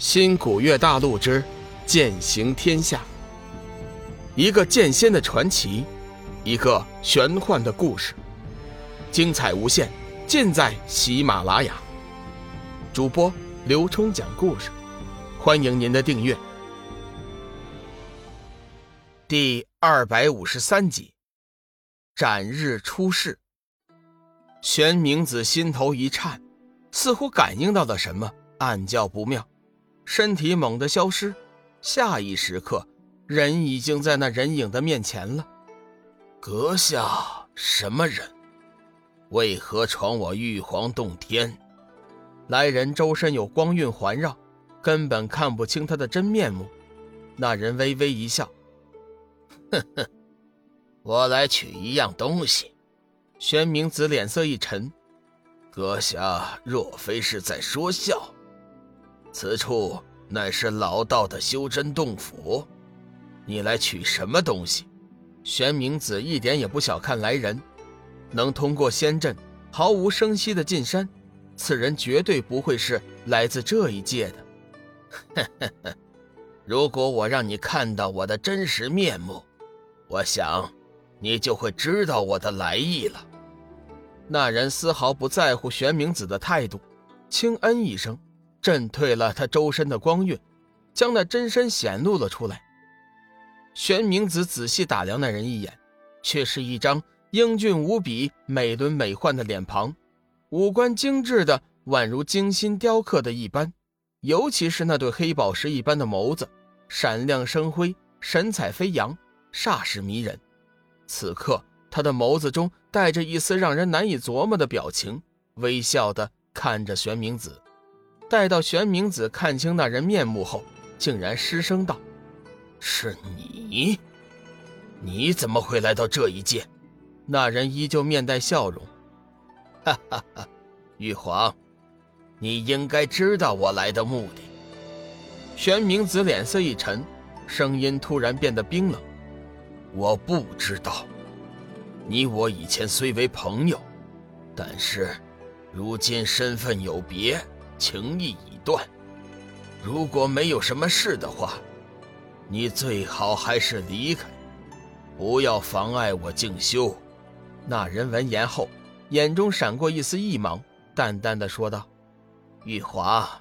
新古月大陆之剑行天下，一个剑仙的传奇，一个玄幻的故事，精彩无限，尽在喜马拉雅。主播刘冲讲故事，欢迎您的订阅。第二百五十三集，斩日出世。玄冥子心头一颤，似乎感应到了什么，暗叫不妙。身体猛地消失，下一时刻，人已经在那人影的面前了。阁下什么人？为何闯我玉皇洞天？来人周身有光晕环绕，根本看不清他的真面目。那人微微一笑：“哼哼，我来取一样东西。”玄冥子脸色一沉：“阁下若非是在说笑？”此处乃是老道的修真洞府，你来取什么东西？玄冥子一点也不小看来人，能通过仙阵毫无声息的进山，此人绝对不会是来自这一界的。如果我让你看到我的真实面目，我想，你就会知道我的来意了。那人丝毫不在乎玄冥子的态度，轻嗯一声。震退了他周身的光晕，将那真身显露了出来。玄冥子仔细打量那人一眼，却是一张英俊无比、美轮美奂的脸庞，五官精致的宛如精心雕刻的一般，尤其是那对黑宝石一般的眸子，闪亮生辉，神采飞扬，煞是迷人。此刻，他的眸子中带着一丝让人难以琢磨的表情，微笑的看着玄冥子。待到玄冥子看清那人面目后，竟然失声道：“是你？你怎么会来到这一界？”那人依旧面带笑容：“哈哈哈，玉皇，你应该知道我来的目的。”玄冥子脸色一沉，声音突然变得冰冷：“我不知道。你我以前虽为朋友，但是如今身份有别。”情谊已断，如果没有什么事的话，你最好还是离开，不要妨碍我静修。那人闻言后，眼中闪过一丝异芒，淡淡的说道：“玉华，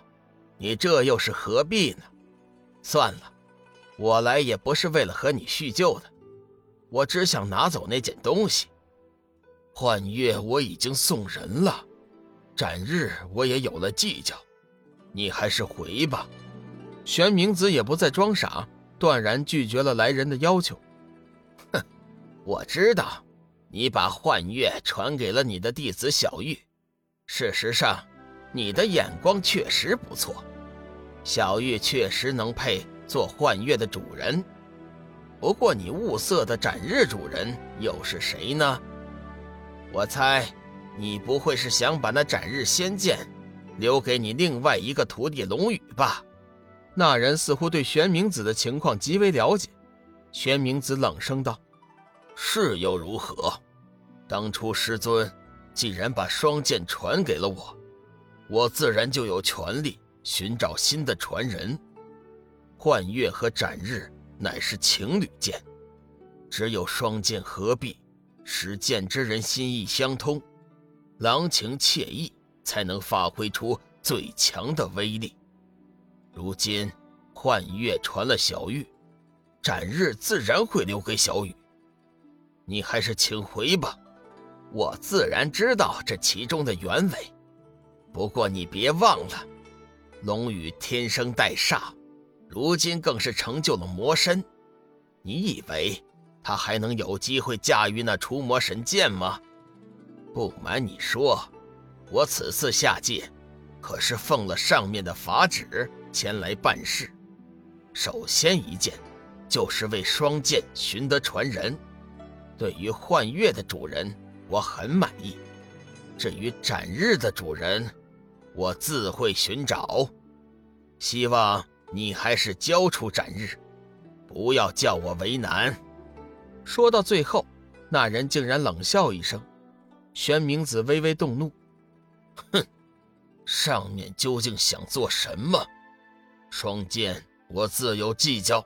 你这又是何必呢？算了，我来也不是为了和你叙旧的，我只想拿走那件东西。幻月我已经送人了。”斩日我也有了计较，你还是回吧。玄冥子也不再装傻，断然拒绝了来人的要求。哼，我知道，你把幻月传给了你的弟子小玉。事实上，你的眼光确实不错，小玉确实能配做幻月的主人。不过，你物色的斩日主人又是谁呢？我猜。你不会是想把那斩日仙剑留给你另外一个徒弟龙宇吧？那人似乎对玄冥子的情况极为了解。玄冥子冷声道：“是又如何？当初师尊既然把双剑传给了我，我自然就有权利寻找新的传人。幻月和斩日乃是情侣剑，只有双剑合璧，使剑之人心意相通。”郎情妾意，才能发挥出最强的威力。如今幻月传了小玉，斩日自然会留给小雨。你还是请回吧，我自然知道这其中的原委。不过你别忘了，龙宇天生带煞，如今更是成就了魔身。你以为他还能有机会驾驭那除魔神剑吗？不瞒你说，我此次下界，可是奉了上面的法旨前来办事。首先一件，就是为双剑寻得传人。对于幻月的主人，我很满意。至于斩日的主人，我自会寻找。希望你还是交出斩日，不要叫我为难。说到最后，那人竟然冷笑一声。玄冥子微微动怒，哼，上面究竟想做什么？双剑我自有计较，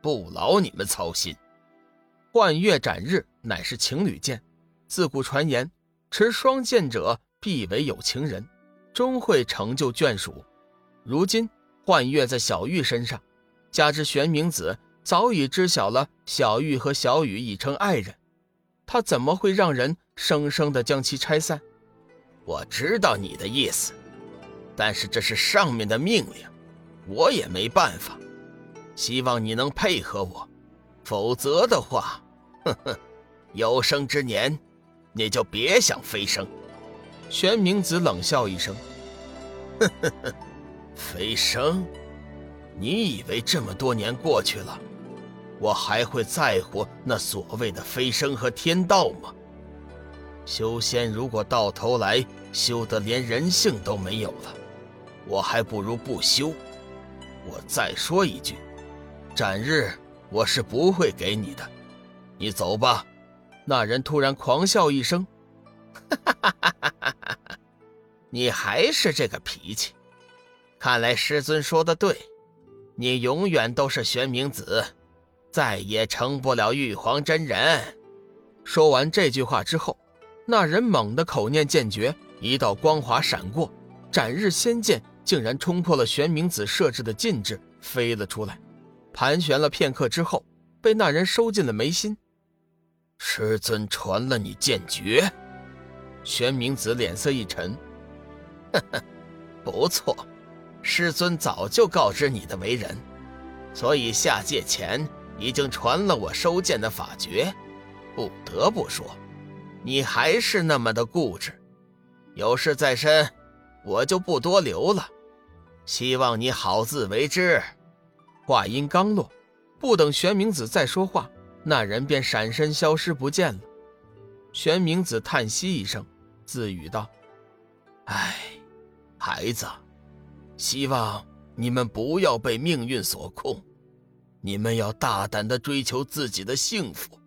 不劳你们操心。幻月斩日乃是情侣剑，自古传言持双剑者必为有情人，终会成就眷属。如今幻月在小玉身上，加之玄冥子早已知晓了小玉和小雨已成爱人，他怎么会让人生生的将其拆散？我知道你的意思，但是这是上面的命令，我也没办法。希望你能配合我，否则的话，哼哼，有生之年你就别想飞升。玄冥子冷笑一声：“哼哼哼，飞升？你以为这么多年过去了，我还会在乎那所谓的飞升和天道吗？”修仙如果到头来修得连人性都没有了，我还不如不修。我再说一句，斩日我是不会给你的，你走吧。那人突然狂笑一声：“哈哈哈哈哈哈！你还是这个脾气。看来师尊说的对，你永远都是玄冥子，再也成不了玉皇真人。”说完这句话之后。那人猛地口念剑诀，一道光华闪过，斩日仙剑竟然冲破了玄冥子设置的禁制，飞了出来，盘旋了片刻之后，被那人收进了眉心。师尊传了你剑诀，玄冥子脸色一沉，呵呵，不错，师尊早就告知你的为人，所以下界前已经传了我收剑的法诀。不得不说。你还是那么的固执，有事在身，我就不多留了。希望你好自为之。话音刚落，不等玄冥子再说话，那人便闪身消失不见了。玄冥子叹息一声，自语道：“唉，孩子，希望你们不要被命运所控，你们要大胆的追求自己的幸福。”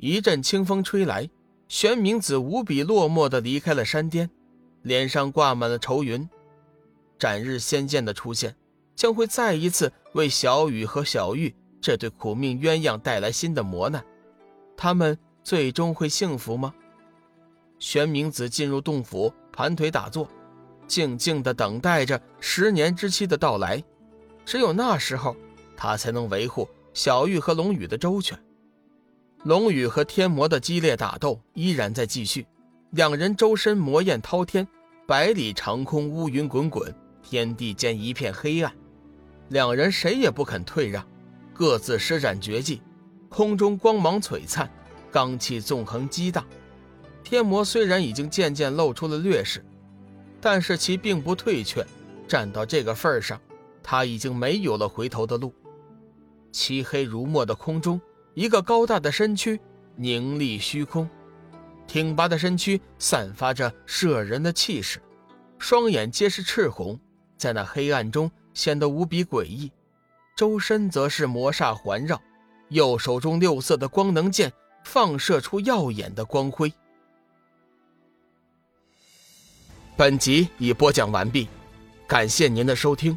一阵清风吹来。玄冥子无比落寞地离开了山巅，脸上挂满了愁云。斩日仙剑的出现，将会再一次为小雨和小玉这对苦命鸳鸯带来新的磨难。他们最终会幸福吗？玄冥子进入洞府，盘腿打坐，静静地等待着十年之期的到来。只有那时候，他才能维护小玉和龙宇的周全。龙宇和天魔的激烈打斗依然在继续，两人周身魔焰滔天，百里长空乌云滚滚，天地间一片黑暗。两人谁也不肯退让，各自施展绝技，空中光芒璀璨，罡气纵横激荡。天魔虽然已经渐渐露出了劣势，但是其并不退却，站到这个份上，他已经没有了回头的路。漆黑如墨的空中。一个高大的身躯凝立虚空，挺拔的身躯散发着摄人的气势，双眼皆是赤红，在那黑暗中显得无比诡异。周身则是魔煞环绕，右手中六色的光能剑放射出耀眼的光辉。本集已播讲完毕，感谢您的收听。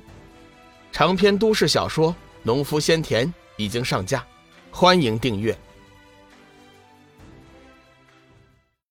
长篇都市小说《农夫先田》已经上架。欢迎订阅。